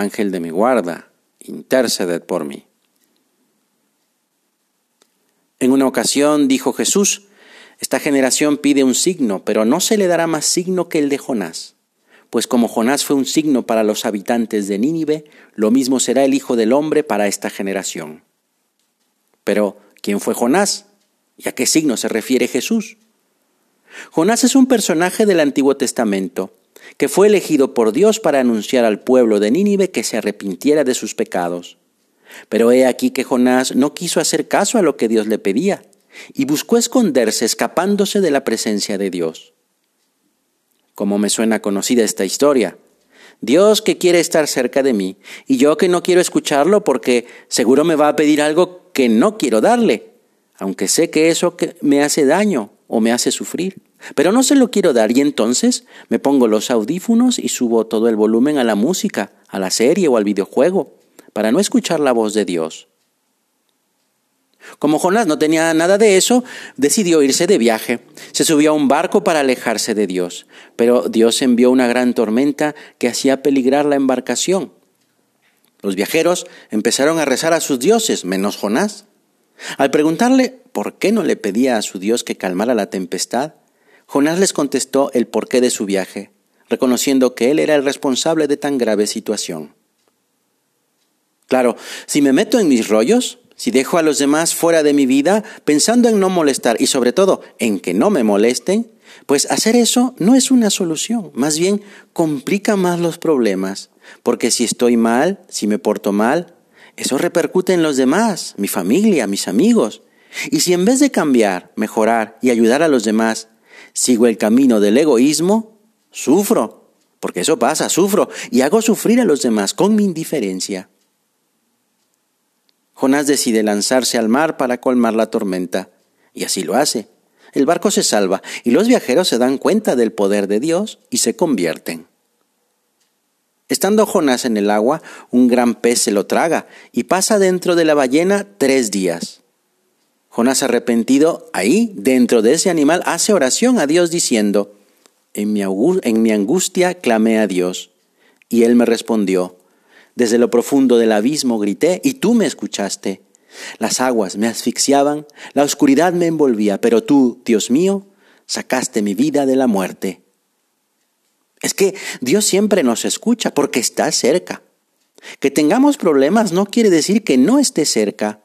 Ángel de mi guarda, interceded por mí. En una ocasión dijo Jesús, esta generación pide un signo, pero no se le dará más signo que el de Jonás. Pues como Jonás fue un signo para los habitantes de Nínive, lo mismo será el Hijo del Hombre para esta generación. Pero, ¿quién fue Jonás? ¿Y a qué signo se refiere Jesús? Jonás es un personaje del Antiguo Testamento que fue elegido por Dios para anunciar al pueblo de Nínive que se arrepintiera de sus pecados. Pero he aquí que Jonás no quiso hacer caso a lo que Dios le pedía, y buscó esconderse escapándose de la presencia de Dios. Como me suena conocida esta historia. Dios que quiere estar cerca de mí, y yo que no quiero escucharlo porque seguro me va a pedir algo que no quiero darle, aunque sé que eso me hace daño o me hace sufrir. Pero no se lo quiero dar y entonces me pongo los audífonos y subo todo el volumen a la música, a la serie o al videojuego, para no escuchar la voz de Dios. Como Jonás no tenía nada de eso, decidió irse de viaje. Se subió a un barco para alejarse de Dios, pero Dios envió una gran tormenta que hacía peligrar la embarcación. Los viajeros empezaron a rezar a sus dioses, menos Jonás. Al preguntarle por qué no le pedía a su Dios que calmara la tempestad, Jonás les contestó el porqué de su viaje, reconociendo que él era el responsable de tan grave situación. Claro, si me meto en mis rollos, si dejo a los demás fuera de mi vida pensando en no molestar y sobre todo en que no me molesten, pues hacer eso no es una solución, más bien complica más los problemas, porque si estoy mal, si me porto mal, eso repercute en los demás, mi familia, mis amigos. Y si en vez de cambiar, mejorar y ayudar a los demás, sigo el camino del egoísmo, sufro, porque eso pasa, sufro y hago sufrir a los demás con mi indiferencia. Jonás decide lanzarse al mar para colmar la tormenta, y así lo hace. El barco se salva y los viajeros se dan cuenta del poder de Dios y se convierten. Estando Jonás en el agua, un gran pez se lo traga y pasa dentro de la ballena tres días. Jonás arrepentido, ahí, dentro de ese animal, hace oración a Dios diciendo, en mi, angustia clamé a Dios, y él me respondió, desde lo profundo del abismo grité, y tú me escuchaste. Las aguas me asfixiaban, la oscuridad me envolvía, pero tú, Dios mío, sacaste mi vida de la muerte. Es que Dios siempre nos escucha porque está cerca. Que tengamos problemas no quiere decir que no esté cerca.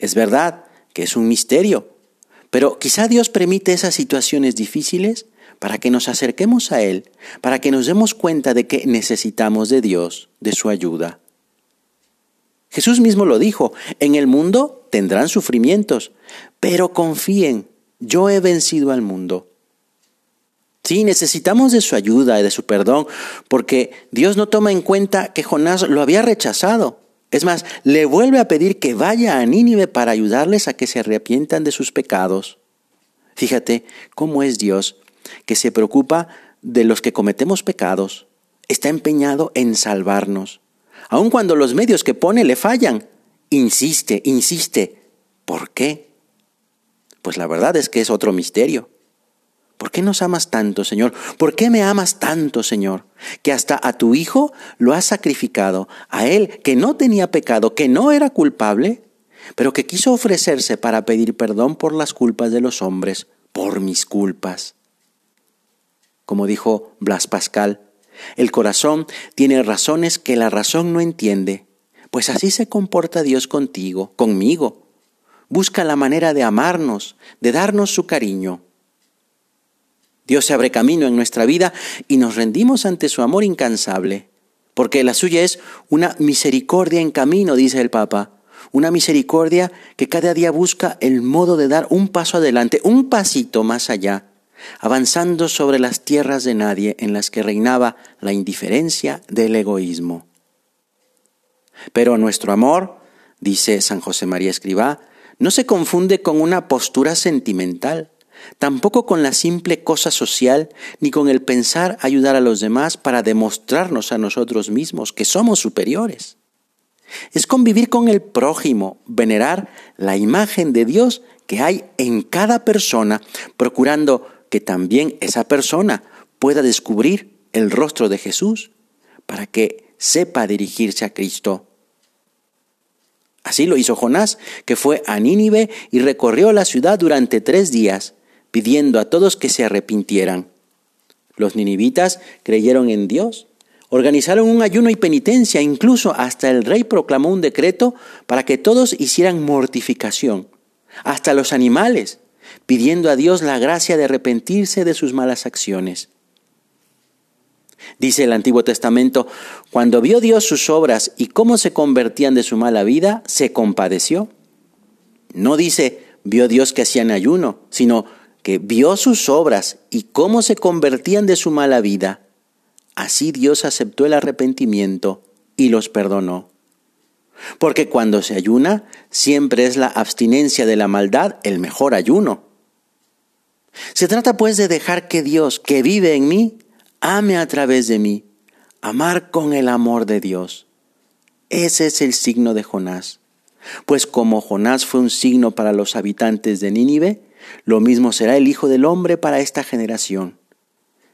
Es verdad, es un misterio. Pero quizá Dios permite esas situaciones difíciles para que nos acerquemos a Él, para que nos demos cuenta de que necesitamos de Dios, de su ayuda. Jesús mismo lo dijo, en el mundo tendrán sufrimientos, pero confíen, yo he vencido al mundo. Sí, necesitamos de su ayuda y de su perdón, porque Dios no toma en cuenta que Jonás lo había rechazado. Es más, le vuelve a pedir que vaya a Nínive para ayudarles a que se arrepientan de sus pecados. Fíjate cómo es Dios, que se preocupa de los que cometemos pecados, está empeñado en salvarnos. Aun cuando los medios que pone le fallan, insiste, insiste. ¿Por qué? Pues la verdad es que es otro misterio. ¿Por qué nos amas tanto, Señor? ¿Por qué me amas tanto, Señor? Que hasta a tu Hijo lo has sacrificado, a Él que no tenía pecado, que no era culpable, pero que quiso ofrecerse para pedir perdón por las culpas de los hombres, por mis culpas. Como dijo Blas Pascal, el corazón tiene razones que la razón no entiende, pues así se comporta Dios contigo, conmigo. Busca la manera de amarnos, de darnos su cariño. Dios se abre camino en nuestra vida y nos rendimos ante su amor incansable, porque la suya es una misericordia en camino, dice el Papa, una misericordia que cada día busca el modo de dar un paso adelante, un pasito más allá, avanzando sobre las tierras de nadie en las que reinaba la indiferencia del egoísmo. Pero nuestro amor, dice San José María Escribá, no se confunde con una postura sentimental, tampoco con la simple cosa social, ni con el pensar ayudar a los demás para demostrarnos a nosotros mismos que somos superiores. Es convivir con el prójimo, venerar la imagen de Dios que hay en cada persona, procurando que también esa persona pueda descubrir el rostro de Jesús para que sepa dirigirse a Cristo. Así lo hizo Jonás, que fue a Nínive y recorrió la ciudad durante tres días, pidiendo a todos que se arrepintieran. Los ninivitas creyeron en Dios, organizaron un ayuno y penitencia, incluso hasta el rey proclamó un decreto para que todos hicieran mortificación, hasta los animales, pidiendo a Dios la gracia de arrepentirse de sus malas acciones. Dice el Antiguo Testamento, cuando vio Dios sus obras y cómo se convertían de su mala vida, se compadeció. No dice, vio Dios que hacían ayuno, sino que vio sus obras y cómo se convertían de su mala vida. Así Dios aceptó el arrepentimiento y los perdonó. Porque cuando se ayuna, siempre es la abstinencia de la maldad el mejor ayuno. Se trata pues de dejar que Dios, que vive en mí, ame a través de mí, amar con el amor de Dios. Ese es el signo de Jonás. Pues como Jonás fue un signo para los habitantes de Nínive, lo mismo será el Hijo del Hombre para esta generación.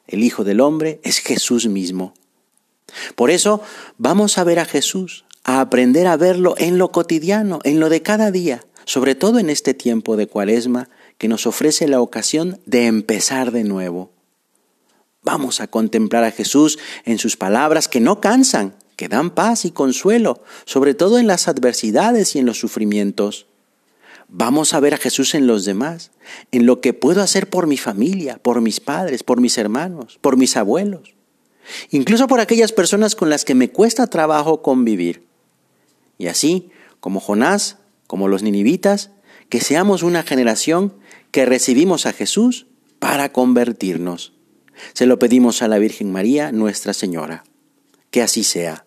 El Hijo del Hombre es Jesús mismo. Por eso vamos a ver a Jesús, a aprender a verlo en lo cotidiano, en lo de cada día, sobre todo en este tiempo de cuaresma que nos ofrece la ocasión de empezar de nuevo. Vamos a contemplar a Jesús en sus palabras que no cansan, que dan paz y consuelo, sobre todo en las adversidades y en los sufrimientos. Vamos a ver a Jesús en los demás, en lo que puedo hacer por mi familia, por mis padres, por mis hermanos, por mis abuelos, incluso por aquellas personas con las que me cuesta trabajo convivir. Y así, como Jonás, como los ninivitas, que seamos una generación que recibimos a Jesús para convertirnos. Se lo pedimos a la Virgen María, Nuestra Señora. Que así sea.